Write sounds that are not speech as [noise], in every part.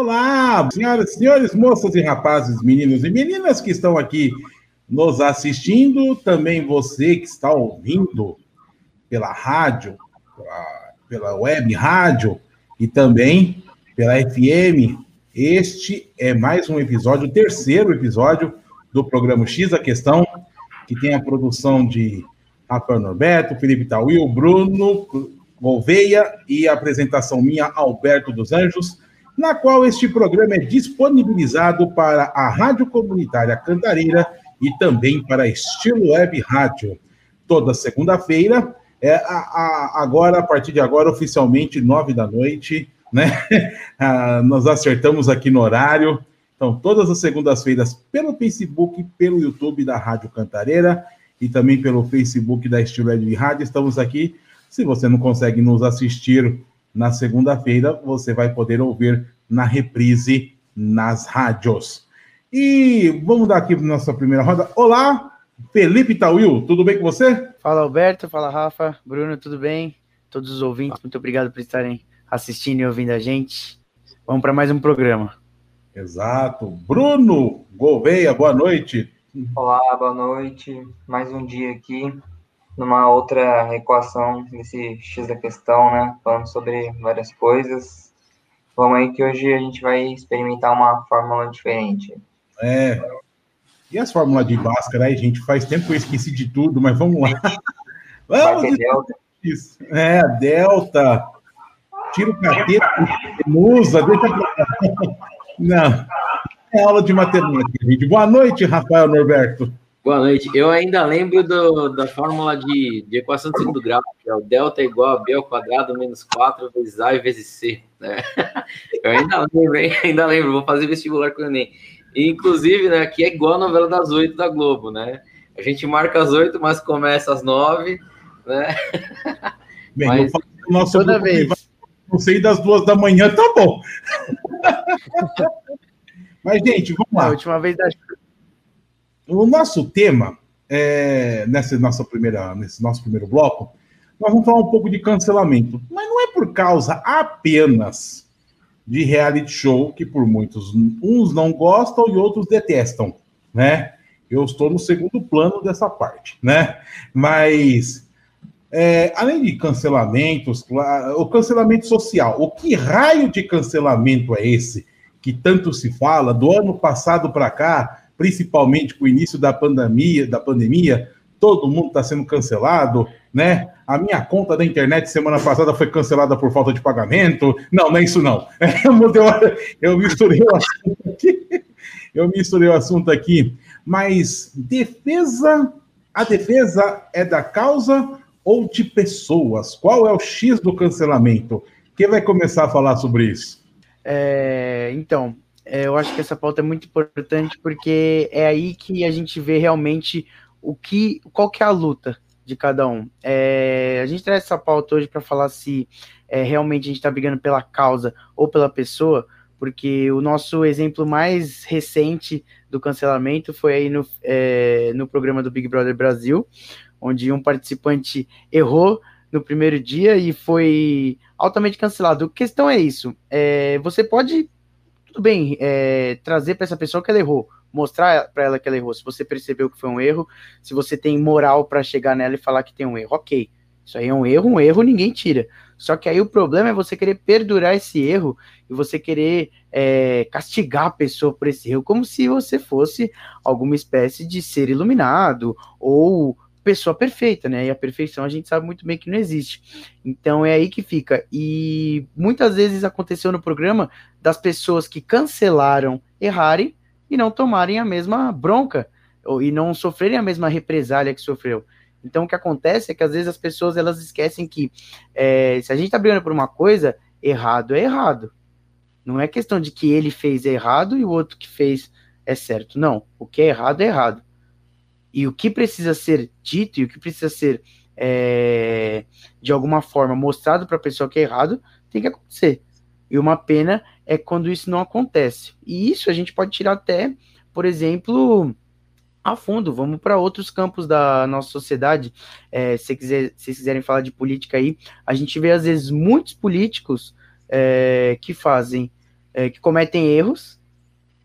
Olá, senhoras, senhores, moças e rapazes, meninos e meninas que estão aqui nos assistindo, também você que está ouvindo pela rádio, pela, pela web rádio e também pela FM. Este é mais um episódio, o terceiro episódio do programa X a Questão, que tem a produção de Rafael Norberto, Felipe Tauil, Bruno Gouveia e a apresentação minha, Alberto dos Anjos, na qual este programa é disponibilizado para a Rádio Comunitária Cantareira e também para Estilo Web Rádio. Toda segunda-feira, é, a, a, agora, a partir de agora, oficialmente, nove da noite, né? [laughs] Ah, nós acertamos aqui no horário. Então, todas as segundas-feiras, pelo Facebook, pelo YouTube da Rádio Cantareira e também pelo Facebook da Estilo Web Rádio, estamos aqui. Se você não consegue nos assistir na segunda-feira, você vai poder ouvir na reprise nas rádios. E vamos dar aqui para nossa primeira roda. Olá, Felipe Tauil, tudo bem com você? Fala Alberto, fala Rafa, Bruno, tudo bem? Todos os ouvintes, muito obrigado por estarem assistindo e ouvindo a gente. Vamos para mais um programa. Exato. Bruno Gouveia, boa noite. Olá, boa noite. Mais um dia aqui, numa outra equação desse X da questão, né? Falando sobre várias coisas. Vamos aí que hoje a gente vai experimentar uma fórmula diferente. É. E as fórmulas de Bhaskara aí, gente? Faz tempo que eu esqueci de tudo, mas vamos lá. [laughs] Vamos Delta. Isso. É, Delta. Tira o catete, musa, deixa pra. [laughs] Não. É aula de matemática, gente. Boa noite, Rafael Norberto. Boa noite. Eu ainda lembro do, da fórmula de, de equação de segundo grau, que é o delta igual a b ao quadrado menos 4 vezes a vezes c. Né? [laughs] Eu ainda lembro, hein? [laughs] ainda lembro. Vou fazer vestibular com o Enem. Inclusive, né, aqui é igual a novela das oito da Globo, né? A gente marca às oito, mas começa às nove, né? [laughs] Bem, mas, eu nosso toda vez. Não sei das duas da manhã, tá bom. mas, gente, vamos lá. A última vez da... O nosso tema, é, nessa nossa primeira, nesse nosso primeiro bloco, nós vamos falar um pouco de cancelamento. Mas não é por causa apenas de reality show que por muitos uns não gostam e outros detestam, né? Eu estou no segundo plano dessa parte, né? Mas é, além de cancelamentos, o cancelamento social, o que raio de cancelamento é esse que tanto se fala do ano passado para cá, principalmente com o início da pandemia, da pandemia, todo mundo está sendo cancelado, né? A minha conta da internet semana passada foi cancelada por falta de pagamento. Não, não é isso não. [laughs] Eu misturei o assunto aqui. Eu misturei o assunto aqui. Mas defesa, a defesa é da causa ou de pessoas? Qual é o X do cancelamento? Quem vai começar a falar sobre isso? É, então, é, eu acho que essa pauta é muito importante porque é aí que a gente vê realmente o que, qual que é a luta de cada um. É, a gente traz essa pauta hoje para falar se é, realmente a gente está brigando pela causa ou pela pessoa, porque o nosso exemplo mais recente do cancelamento foi aí no, é, no programa do Big Brother Brasil, onde um participante errou no primeiro dia e foi altamente cancelado. A questão é isso: é, você pode, tudo bem, é, trazer para essa pessoa que ela errou, mostrar para ela que ela errou. Se você percebeu que foi um erro, se você tem moral para chegar nela e falar que tem um erro, ok. Isso aí é um erro, um erro ninguém tira. Só que aí o problema é você querer perdurar esse erro e você querer é, castigar a pessoa por esse erro, como se você fosse alguma espécie de ser iluminado ou pessoa perfeita, né? E a perfeição a gente sabe muito bem que não existe. Então é aí que fica. E muitas vezes aconteceu no programa das pessoas que cancelaram errarem e não tomarem a mesma bronca ou, e não sofrerem a mesma represália que sofreu. Então, o que acontece é que às vezes as pessoas elas esquecem que é, se a gente está brigando por uma coisa, errado é errado. Não é questão de que ele fez errado e o outro que fez é certo. Não. O que é errado é errado. E o que precisa ser dito e o que precisa ser é, de alguma forma mostrado para a pessoa que é errado tem que acontecer. E uma pena é quando isso não acontece. E isso a gente pode tirar até, por exemplo, a fundo. Vamos para outros campos da nossa sociedade. É, se, quiser, se quiserem falar de política aí, a gente vê às vezes muitos políticos é, que fazem é, que cometem erros,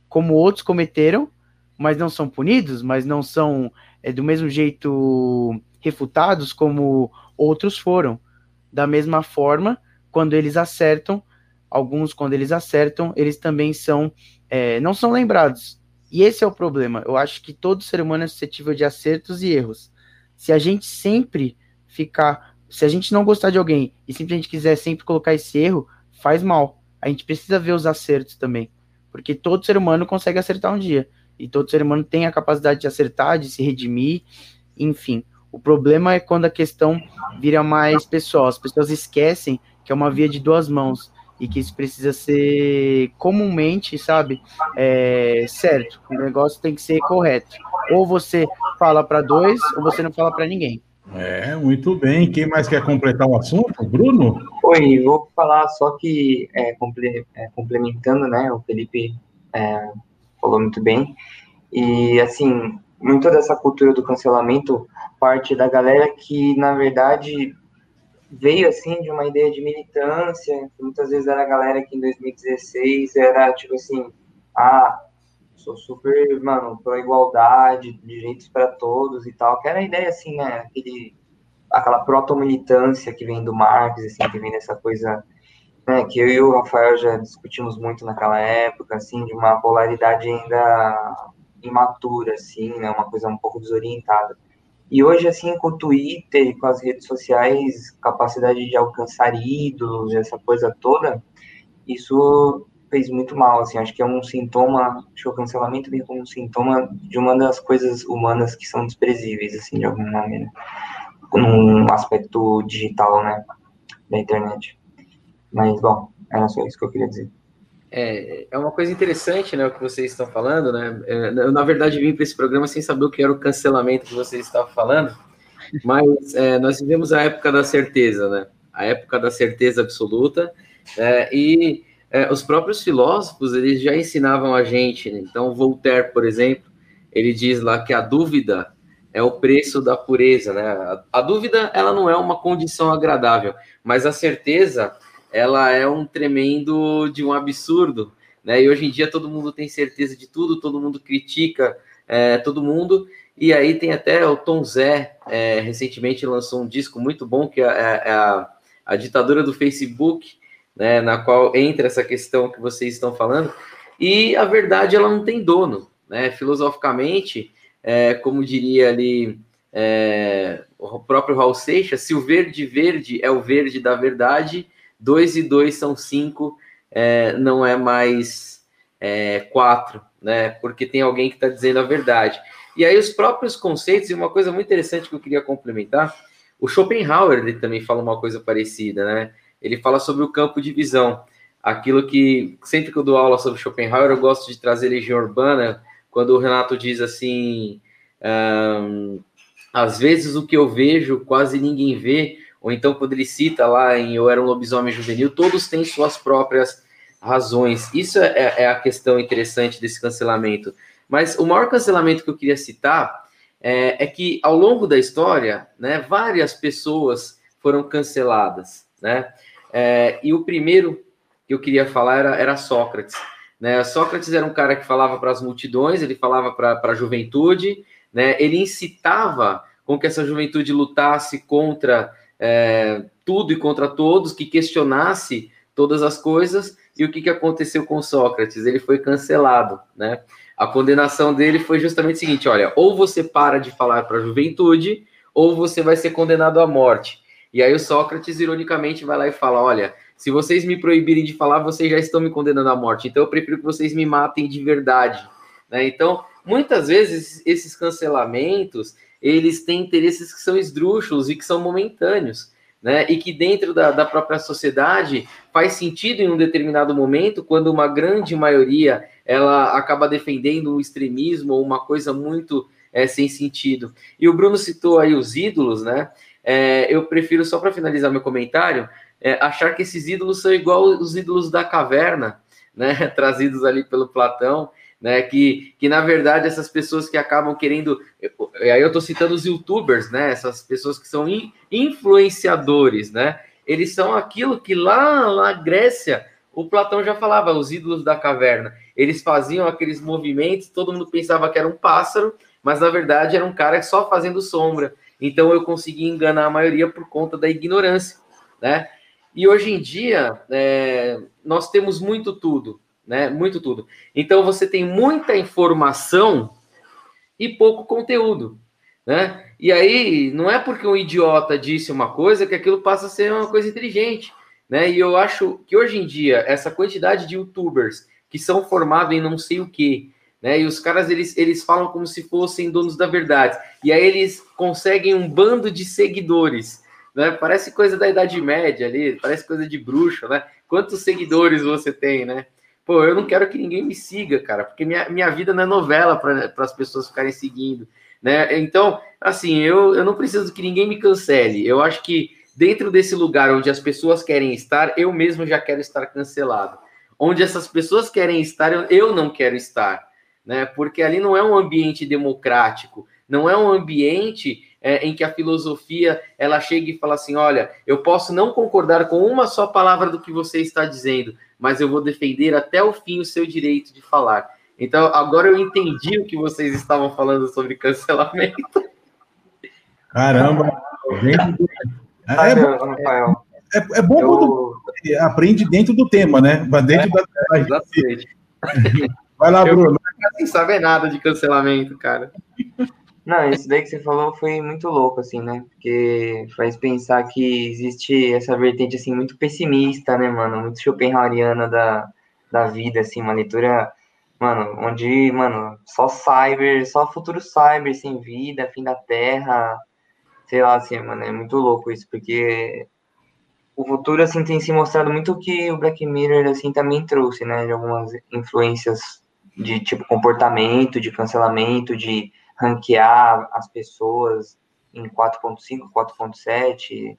como outros cometeram, mas não são punidos, mas não são é, do mesmo jeito refutados como outros foram. Da mesma forma, quando eles acertam, alguns quando eles acertam, eles também são é, não são lembrados. E esse é o problema. Eu acho que todo ser humano é suscetível de acertos e erros. Se a gente sempre ficar, se a gente não gostar de alguém e simplesmente quiser sempre colocar esse erro, faz mal. A gente precisa ver os acertos também, porque todo ser humano consegue acertar um dia. E todo ser humano tem a capacidade de acertar, de se redimir, enfim. O problema é quando a questão vira mais pessoal. As pessoas esquecem que é uma via de duas mãos e que isso precisa ser comumente, sabe, é, certo. O negócio tem que ser correto. Ou você fala para dois, ou você não fala para ninguém. É, muito bem. Quem mais quer completar o assunto? Bruno? Oi, vou falar só que, é, é, complementando, né, o Felipe é, falou muito bem. E, assim, muito dessa cultura do cancelamento parte da galera que, na verdade, veio, assim, de uma ideia de militância, que muitas vezes era a galera que em 2016 era, tipo assim, ah, sou super, mano, pela igualdade, direitos para todos e tal, que era a ideia, assim, né, aquele, aquela proto-militância que vem do Marx, assim, que vem dessa coisa né, que eu e o Rafael já discutimos muito naquela época, assim, de uma polaridade ainda imatura, assim, né, uma coisa um pouco desorientada. E hoje, assim, com o Twitter e com as redes sociais, capacidade de alcançar ídolos, essa coisa toda, isso fez muito mal, assim, acho que é um sintoma, acho que o cancelamento vem como um sintoma de uma das coisas humanas que são desprezíveis, assim, de alguma maneira, num aspecto digital, né, da internet. Mas, bom, era só isso que eu queria dizer. É, é uma coisa interessante, né, o que vocês estão falando, né? É, eu, na verdade, vim para esse programa sem saber o que era o cancelamento que vocês estavam falando, mas é, nós vivemos a época da certeza, né? A época da certeza absoluta, é, e é, os próprios filósofos, eles já ensinavam a gente, né? Então, Voltaire, por exemplo, ele diz lá que a dúvida é o preço da pureza, né? A, a dúvida, ela não é uma condição agradável, mas a certeza ela é um tremendo de um absurdo, né? E hoje em dia todo mundo tem certeza de tudo, todo mundo critica é, todo mundo, e aí tem até o Tom Zé, é, recentemente lançou um disco muito bom, que é, é a, a ditadura do Facebook, né, na qual entra essa questão que vocês estão falando, e a verdade ela não tem dono, né? Filosoficamente, é, como diria ali é, o próprio Raul Seixas, se o verde verde é o verde da verdade, 2 e 2 são 5, é, não é mais 4, é, né? Porque tem alguém que está dizendo a verdade. E aí os próprios conceitos, e uma coisa muito interessante que eu queria complementar, o Schopenhauer ele também fala uma coisa parecida, né? Ele fala sobre o campo de visão. Aquilo que, sempre que eu dou aula sobre Schopenhauer, eu gosto de trazer Legião Urbana, quando o Renato diz assim, um, às vezes o que eu vejo quase ninguém vê, ou então quando ele cita lá em Eu Era um Lobisomem Juvenil, todos têm suas próprias razões. Isso é, é a questão interessante desse cancelamento. Mas o maior cancelamento que eu queria citar é, é, que ao longo da história, né, várias pessoas foram canceladas, né? É, e o primeiro que eu queria falar era, era Sócrates. Né? Sócrates era um cara que falava para as multidões, ele falava para a juventude, né? ele incitava com que essa juventude lutasse contra é, tudo e contra todos, que questionasse todas as coisas. E o que, que aconteceu com Sócrates? Ele foi cancelado, né? A condenação dele foi justamente o seguinte: olha, ou você para de falar para a juventude, ou você vai ser condenado à morte. E aí o Sócrates, ironicamente, vai lá e fala: olha, se vocês me proibirem de falar, vocês já estão me condenando à morte. Então eu prefiro que vocês me matem de verdade. Né? Então, muitas vezes esses cancelamentos eles têm interesses que são esdrúxulos e que são momentâneos, né? E que dentro da, da própria sociedade faz sentido em um determinado momento, quando uma grande maioria ela acaba defendendo um extremismo ou uma coisa muito é, sem sentido. E o Bruno citou aí os ídolos, né? É, eu prefiro, só para finalizar meu comentário, é, achar que esses ídolos são igual os ídolos da caverna, né? [laughs] Trazidos ali pelo Platão, né? Que, que na verdade essas pessoas que acabam querendo. Aí eu estou citando os youtubers, né? Essas pessoas que são in, influenciadores, né? Eles são aquilo que lá na Grécia o Platão já falava, os ídolos da caverna. Eles faziam aqueles movimentos, todo mundo pensava que era um pássaro, mas na verdade era um cara só fazendo sombra. Então eu consegui enganar a maioria por conta da ignorância, né? E hoje em dia é, nós temos muito tudo, né? Muito tudo. Então você tem muita informação e pouco conteúdo, né? E aí não é porque um idiota disse uma coisa que aquilo passa a ser uma coisa inteligente, né? E eu acho que hoje em dia essa quantidade de YouTubers que são formados em não sei o que, né? E os caras eles, eles falam como se fossem donos da verdade. E aí eles conseguem um bando de seguidores, né? Parece coisa da Idade Média ali, parece coisa de bruxo, né? Quantos seguidores você tem, né? Pô, eu não quero que ninguém me siga, cara, porque minha, minha vida não é novela para as pessoas ficarem seguindo, né? Então, assim, eu, eu não preciso que ninguém me cancele. Eu acho que dentro desse lugar onde as pessoas querem estar, eu mesmo já quero estar cancelado. Onde essas pessoas querem estar, eu, eu não quero estar, né? Porque ali não é um ambiente democrático, não é um ambiente é, em que a filosofia ela chega e fala assim: olha, eu posso não concordar com uma só palavra do que você está dizendo, mas eu vou defender até o fim o seu direito de falar. Então, agora eu entendi o que vocês estavam falando sobre [laughs] cancelamento. Caramba! É, é, Rafael. É, é bom eu... quando aprende dentro do tema, né? Dentro é, da. Exatamente. Vai lá, Bruno. Eu sem saber nada de cancelamento, cara. Não, isso daí que você falou foi muito louco, assim, né? Porque faz pensar que existe essa vertente, assim, muito pessimista, né, mano? Muito Schopenhaueriana da, da vida, assim, uma leitura, mano, onde, mano, só cyber, só futuro cyber sem vida, fim da Terra, sei lá, assim, mano, é muito louco isso, porque o futuro, assim, tem se mostrado muito o que o Black Mirror, assim, também trouxe, né? De algumas influências de, tipo, comportamento, de cancelamento, de ranquear as pessoas em 4.5, 4.7,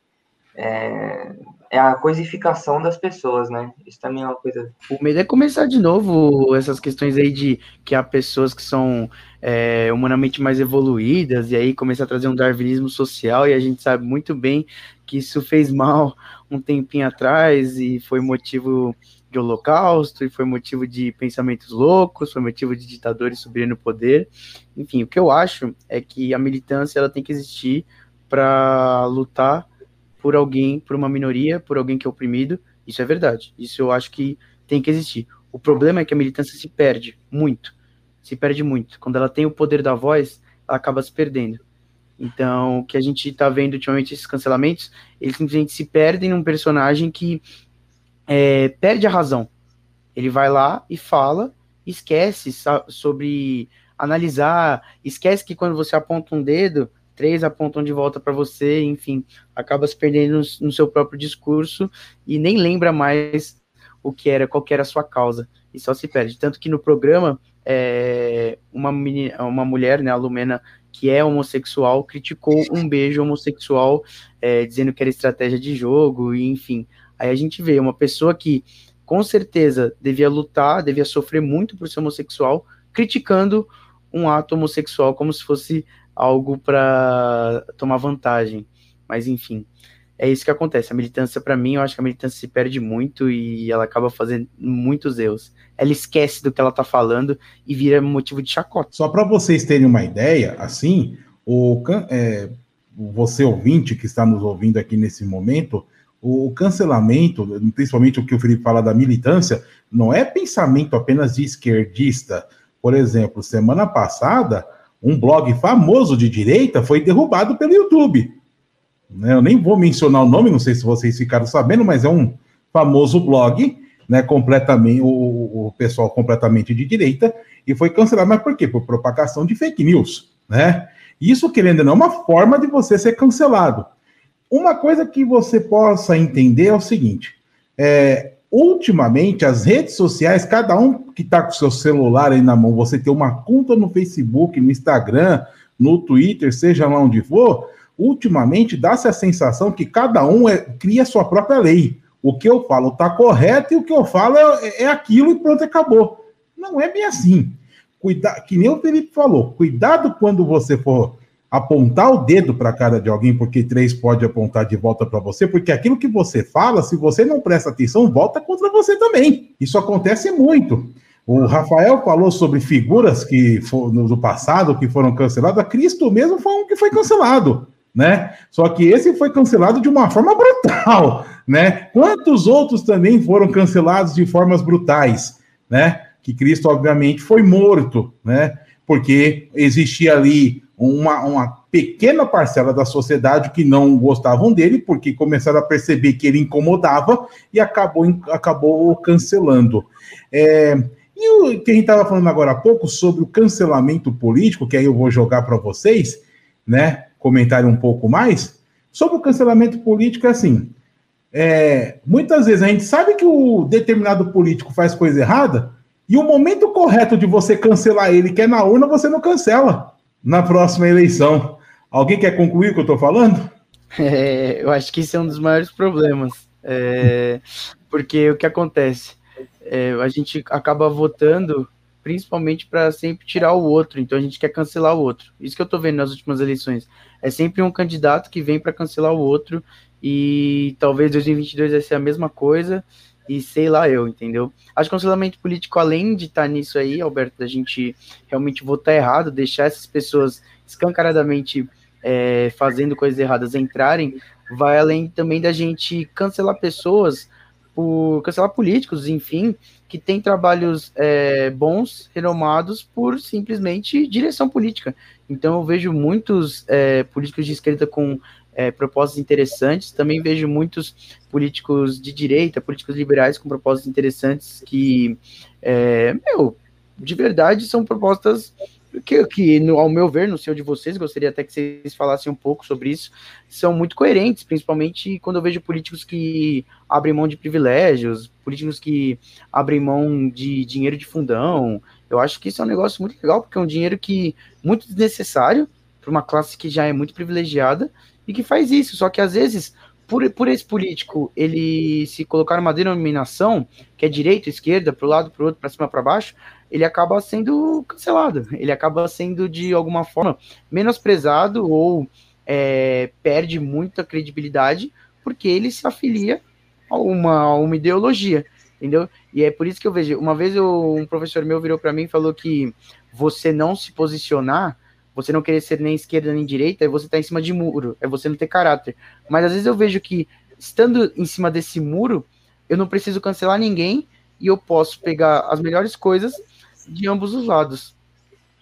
é, é, a coisificação das pessoas, né? Isso também é uma coisa. O medo é começar de novo essas questões aí de que há pessoas que são é, humanamente mais evoluídas, e aí começar a trazer um darwinismo social, e a gente sabe muito bem que isso fez mal um tempinho atrás e foi motivo de holocausto, e foi motivo de pensamentos loucos, foi motivo de ditadores subirem no poder. Enfim, o que eu acho é que a militância ela tem que existir para lutar por alguém, por uma minoria, por alguém que é oprimido. Isso é verdade. Isso eu acho que tem que existir. O problema é que a militância se perde muito. Se perde muito. Quando ela tem o poder da voz, ela acaba se perdendo. Então, o que a gente está vendo ultimamente, esses cancelamentos, eles simplesmente se perdem num personagem que é, perde a razão. Ele vai lá e fala, esquece sobre analisar, esquece que quando você aponta um dedo, três apontam de volta para você, enfim, acaba se perdendo no, seu próprio discurso e nem lembra mais o que era, qual que era a sua causa, e só se perde. Tanto que no programa, é, uma, menina, uma mulher, né, a Lumena, que é homossexual, criticou um beijo homossexual, é, dizendo que era estratégia de jogo, e enfim, Aí a gente vê uma pessoa que com certeza devia lutar, devia sofrer muito por ser homossexual, criticando um ato homossexual como se fosse algo para tomar vantagem. Mas enfim, é isso que acontece. A militância, para mim, eu acho que a militância se perde muito e ela acaba fazendo muitos erros. Ela esquece do que ela está falando e vira motivo de chacota. Só para vocês terem uma ideia, assim, o é, você ouvinte que está nos ouvindo aqui nesse momento, o cancelamento, principalmente o que o Felipe fala da militância, não é pensamento apenas de esquerdista. Por exemplo, semana passada, um blog famoso de direita foi derrubado pelo YouTube. Né, eu nem vou mencionar o nome, não sei se vocês ficaram sabendo, mas é um famoso blog, né, completamente, o, o pessoal completamente de direita, e foi cancelado. Mas por quê? Por propagação de fake news, né? Isso, querendo ou não, é uma forma de você ser cancelado. Uma coisa que você possa entender é o seguinte: é, ultimamente, as redes sociais, cada um que está com seu celular aí na mão, você tem uma conta no Facebook, no Instagram, no Twitter, seja lá onde for, ultimamente dá-se a sensação que cada um é, cria sua própria lei. O que eu falo está correto e o que eu falo é, é aquilo e pronto, acabou. Não é bem assim. Cuida, que nem o Felipe falou, cuidado quando você for apontar o dedo para a cara de alguém, porque três pode apontar de volta para você, porque aquilo que você fala, se você não presta atenção, volta contra você também. Isso acontece muito. O Rafael falou sobre figuras que no do passado que foram canceladas. Cristo mesmo foi um que foi cancelado, né? Só que esse foi cancelado de uma forma brutal, né? Quantos outros também foram cancelados de formas brutais, né? Que Cristo obviamente foi morto, né? Porque existia ali uma, uma pequena parcela da sociedade que não gostavam dele, porque começaram a perceber que ele incomodava e acabou, acabou cancelando. É, e o que a gente estava falando agora há pouco sobre o cancelamento político, que aí eu vou jogar para vocês, né? Comentário um pouco mais. Sobre o cancelamento político, é assim: é, muitas vezes a gente sabe que o determinado político faz coisa errada, e o momento correto de você cancelar ele, que é na urna, você não cancela na próxima eleição. Alguém quer concluir o que eu estou falando? [laughs] É, eu acho que isso é um dos maiores problemas. É, porque o que acontece? É, a gente acaba votando principalmente para sempre tirar o outro, então a gente quer cancelar o outro. Isso que eu estou vendo nas últimas eleições. É sempre um candidato que vem para cancelar o outro, e talvez 2022 vai ser a mesma coisa, e sei lá eu, entendeu? Acho que o cancelamento político, além de estar tá nisso aí, Alberto, da gente realmente votar errado, deixar essas pessoas escancaradamente é, fazendo coisas erradas entrarem, vai além também da gente cancelar pessoas, por cancelar políticos, enfim, que têm trabalhos é, bons, renomados, por simplesmente direção política. Então eu vejo muitos é, políticos de esquerda com é, propostas interessantes. Também vejo muitos políticos de direita, políticos liberais com propostas interessantes que, é, meu, de verdade são propostas que, que no, ao meu ver, no seu de vocês, gostaria até que vocês falassem um pouco sobre isso, são muito coerentes, principalmente quando eu vejo políticos que abrem mão de privilégios, políticos que abrem mão de dinheiro de fundão. Eu acho que isso é um negócio muito legal, porque é um dinheiro que muito desnecessário para uma classe que já é muito privilegiada e que faz isso. Só que às vezes, por, por esse político ele se colocar numa denominação que é direita, esquerda, para o lado, para o outro, para cima, para baixo, ele acaba sendo cancelado. Ele acaba sendo de alguma forma menosprezado ou é, perde muita credibilidade porque ele se afilia a uma, a uma ideologia, entendeu? E é por isso que eu vejo. Uma vez eu, um professor meu virou para mim e falou que você não se posicionar você não querer ser nem esquerda nem direita, é você estar tá em cima de muro, é você não ter caráter. Mas às vezes eu vejo que, estando em cima desse muro, eu não preciso cancelar ninguém e eu posso pegar as melhores coisas de ambos os lados.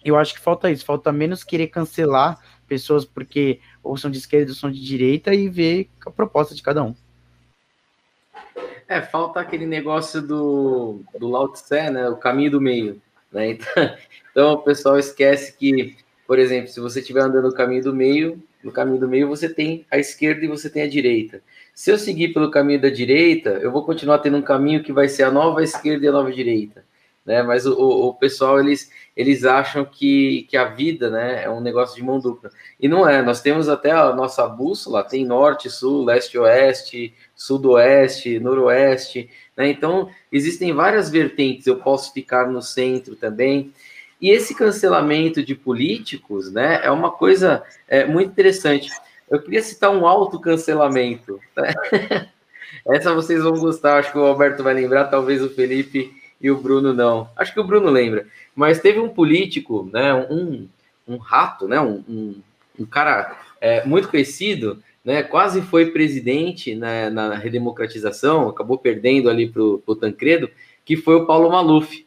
Eu acho que falta isso, falta menos querer cancelar pessoas porque ou são de esquerda ou são de direita e ver a proposta de cada um. É, falta aquele negócio do, do Lao Tse, né? O caminho do meio. Né? Então, [laughs] então o pessoal esquece que por exemplo, se você estiver andando no caminho do meio, no caminho do meio você tem a esquerda e você tem a direita. Se eu seguir pelo caminho da direita, eu vou continuar tendo um caminho que vai ser a nova esquerda e a nova direita. Né? Mas o, o, o pessoal, eles, eles acham que, que a vida né, é um negócio de mão dupla. E não é, nós temos até a nossa bússola, tem norte, sul, leste, oeste, sudoeste, noroeste. Né? Então, existem várias vertentes, eu posso ficar no centro também. E esse cancelamento de políticos, né, é uma coisa é, muito interessante. Eu queria citar um autocancelamento. Né? [laughs] Essa vocês vão gostar, acho que o Alberto vai lembrar, talvez o Felipe e o Bruno não. Acho que o Bruno lembra. Mas teve um político, né, um, um rato, né, um, um, um cara é, muito conhecido, né, quase foi presidente né, na redemocratização, acabou perdendo ali para o Tancredo, que foi o Paulo Maluf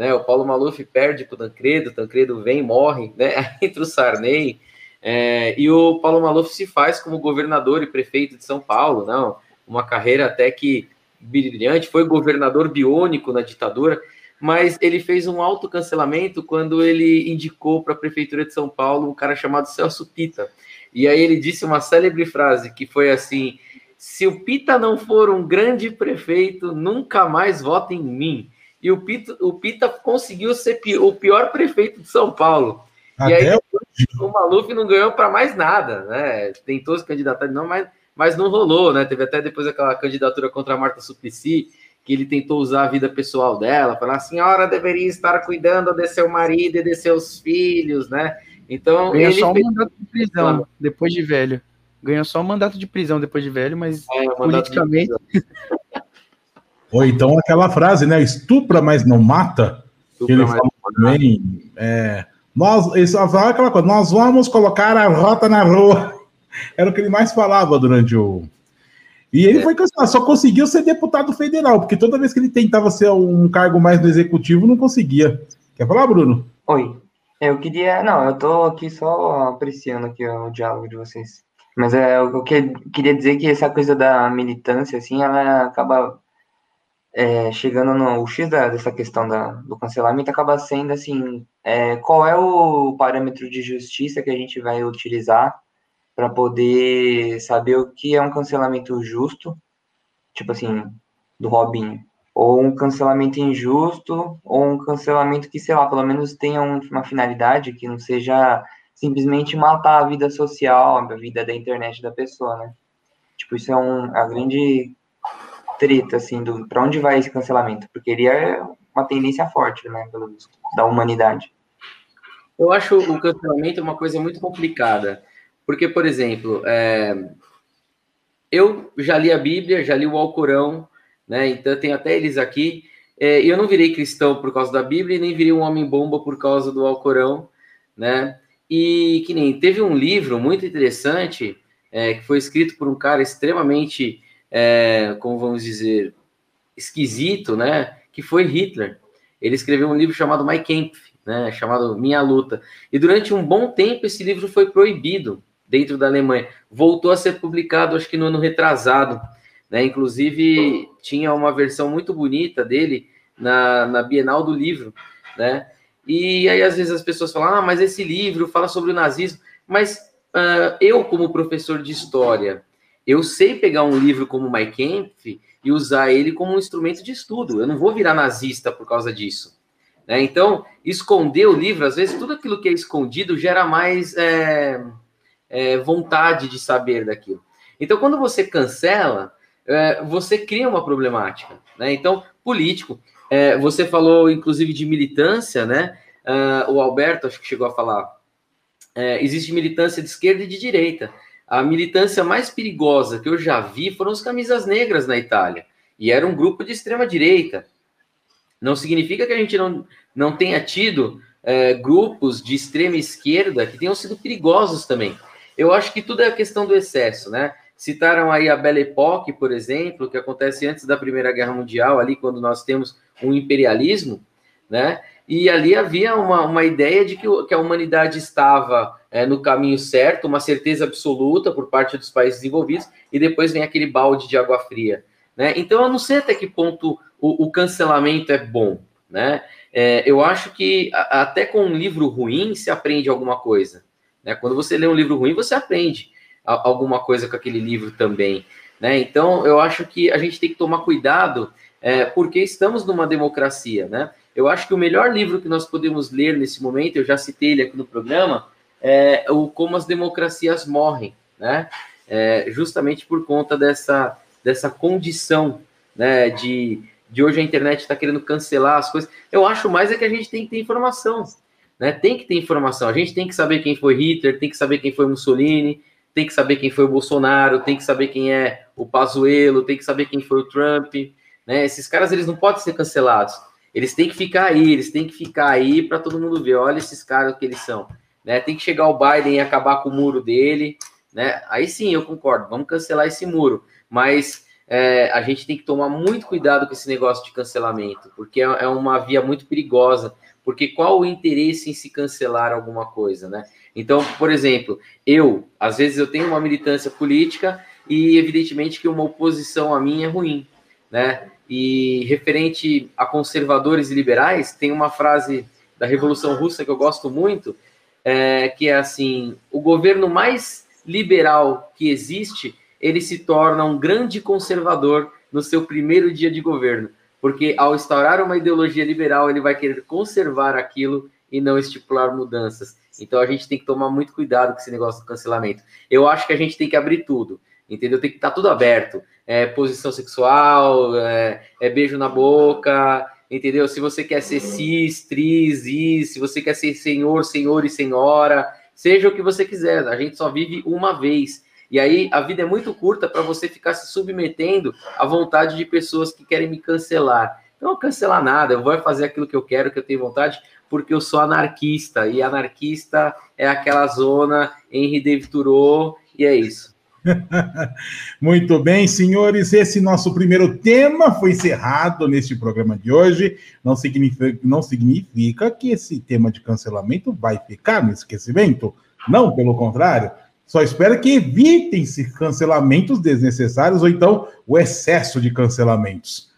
né? O Paulo Maluf perde para o Tancredo, Tancredo vem, morre, né? [laughs] Entre o Sarney. É, e o Paulo Maluf se faz como governador e prefeito de São Paulo, não? Uma carreira até que brilhante, foi governador biônico na ditadura, mas ele fez um autocancelamento quando ele indicou para a prefeitura de São Paulo um cara chamado Celso Pita. E aí ele disse uma célebre frase que foi assim: se o Pita não for um grande prefeito, nunca mais vota em mim e o Pita, o Pita conseguiu ser o pior prefeito de São Paulo. Até e aí o Maluf não ganhou para mais nada, né? Tentou se candidatar, não, mas, mas não rolou, né? Teve até depois aquela candidatura contra a Marta Suplicy, que ele tentou usar a vida pessoal dela, falar a senhora deveria estar cuidando de seu marido e de seus filhos, né? Então, Ganhou só um mandato de prisão depois de velho. Ganhou só um mandato de prisão depois de velho, mas é, politicamente. [laughs] Ou então aquela frase, né? Estupra, mas não mata. Estupra, que ele fala também. É, nós, isso, aquela coisa, nós vamos colocar a rota na rua. [laughs] Era o que ele mais falava durante o. E ele é. foi cancelado, só conseguiu ser deputado federal, porque toda vez que ele tentava ser um cargo mais no executivo, não conseguia. Quer falar, Bruno? Oi. Eu queria. Não, eu tô aqui só apreciando aqui o diálogo de vocês. Mas é, eu queria dizer que essa coisa da militância, assim, ela acaba é, chegando no X da, dessa questão da, do cancelamento, acaba sendo assim, é, qual é o parâmetro de justiça que a gente vai utilizar para poder saber o que é um cancelamento justo, tipo assim, do Robinho, ou um cancelamento injusto, ou um cancelamento que, sei lá, pelo menos tenha uma finalidade que não seja simplesmente matar a vida social, a vida da internet da pessoa, né? Tipo, isso é um, a grande treta, assim, do para onde vai esse cancelamento, porque ele é uma tendência forte, né, pelo da humanidade. Eu acho o cancelamento uma coisa muito complicada, porque, por exemplo, é, eu já li a Bíblia, já li o Alcorão, né, então tenho até eles aqui, é, eu não virei cristão por causa da Bíblia nem virei um homem-bomba por causa do Alcorão, né, e que nem teve um livro muito interessante é, que foi escrito por um cara extremamente, é, como vamos dizer, esquisito, né? Que foi Hitler. Ele escreveu um livro chamado My Kampf, né? Chamado Minha Luta. E durante um bom tempo esse livro foi proibido dentro da Alemanha. Voltou a ser publicado, acho que no ano retrasado. Né? Inclusive tinha uma versão muito bonita dele na, na Bienal do Livro, né? E aí, às vezes, as pessoas falam, ah, mas esse livro fala sobre o nazismo. Mas uh, eu, como professor de história, eu sei pegar um livro como My Camp e usar ele como um instrumento de estudo. Eu não vou virar nazista por causa disso. Né? Então, esconder o livro, às vezes, tudo aquilo que é escondido gera mais é, é, vontade de saber daquilo. Então, quando você cancela, é, você cria uma problemática. Né? Então, político. É, você falou, inclusive, de militância, né? Uh, o Alberto, acho que chegou a falar. É, existe militância de esquerda e de direita. A militância mais perigosa que eu já vi foram os camisas negras na Itália. E era um grupo de extrema direita. Não significa que a gente não, não tenha tido é, grupos de extrema esquerda que tenham sido perigosos também. Eu acho que tudo é questão do excesso, né? Citaram aí a Belle Époque, por exemplo, que acontece antes da Primeira Guerra Mundial, ali quando nós temos um imperialismo, né? E ali havia uma, uma ideia de que, que a humanidade estava é, no caminho certo, uma certeza absoluta por parte dos países desenvolvidos, e depois vem aquele balde de água fria. Né? Então, eu não sei até que ponto o, o cancelamento é bom. Né? É, eu acho que a, até com um livro ruim se aprende alguma coisa. Né? Quando você lê um livro ruim, você aprende alguma coisa com aquele livro também. Né? Então, eu acho que a gente tem que tomar cuidado, é, porque estamos numa democracia. Né? Eu acho que o melhor livro que nós podemos ler nesse momento, eu já citei ele aqui no programa, é o Como as Democracias Morrem, né? É, justamente por conta dessa, dessa condição né, de, de hoje a internet está querendo cancelar as coisas. Eu acho mais é que a gente tem que ter informação. Né? Tem que ter informação. A gente tem que saber quem foi Hitler, tem que saber quem foi Mussolini, tem que saber quem foi o Bolsonaro, tem que saber quem é o Pazuello, tem que saber quem foi o Trump, né? Esses caras eles não podem ser cancelados. Eles têm que ficar aí, eles têm que ficar aí para todo mundo ver. Olha esses caras que eles são, né? Tem que chegar o Biden e acabar com o muro dele, né? Aí sim, eu concordo. Vamos cancelar esse muro, mas é, a gente tem que tomar muito cuidado com esse negócio de cancelamento, porque é, é uma via muito perigosa. Porque qual o interesse em se cancelar alguma coisa, né? Então, por exemplo, eu, às vezes eu tenho uma militância política e evidentemente que uma oposição a mim é ruim, né? E referente a conservadores e liberais, tem uma frase da Revolução Russa que eu gosto muito, é, que é assim: o governo mais liberal que existe, ele se torna um grande conservador no seu primeiro dia de governo, porque ao instaurar uma ideologia liberal, ele vai querer conservar aquilo e não estipular mudanças. Então a gente tem que tomar muito cuidado com esse negócio do cancelamento. Eu acho que a gente tem que abrir tudo, entendeu? Tem que estar tá tudo aberto. É, posição sexual, é, é, beijo na boca, entendeu? Se você quer ser cis, tris, is, se você quer ser senhor, senhor e senhora, seja o que você quiser. A gente só vive uma vez. E aí a vida é muito curta para você ficar se submetendo à vontade de pessoas que querem me cancelar. Não cancelar nada, eu vou fazer aquilo que eu quero, que eu tenho vontade, porque eu sou anarquista. E anarquista é aquela zona Henry David Thoreau, e é isso. [laughs] Muito bem, senhores, esse nosso primeiro tema foi encerrado neste programa de hoje. Não significa, não significa que esse tema de cancelamento vai ficar no esquecimento. Não, pelo contrário. Só espero que evitem-se cancelamentos desnecessários ou então o excesso de cancelamentos.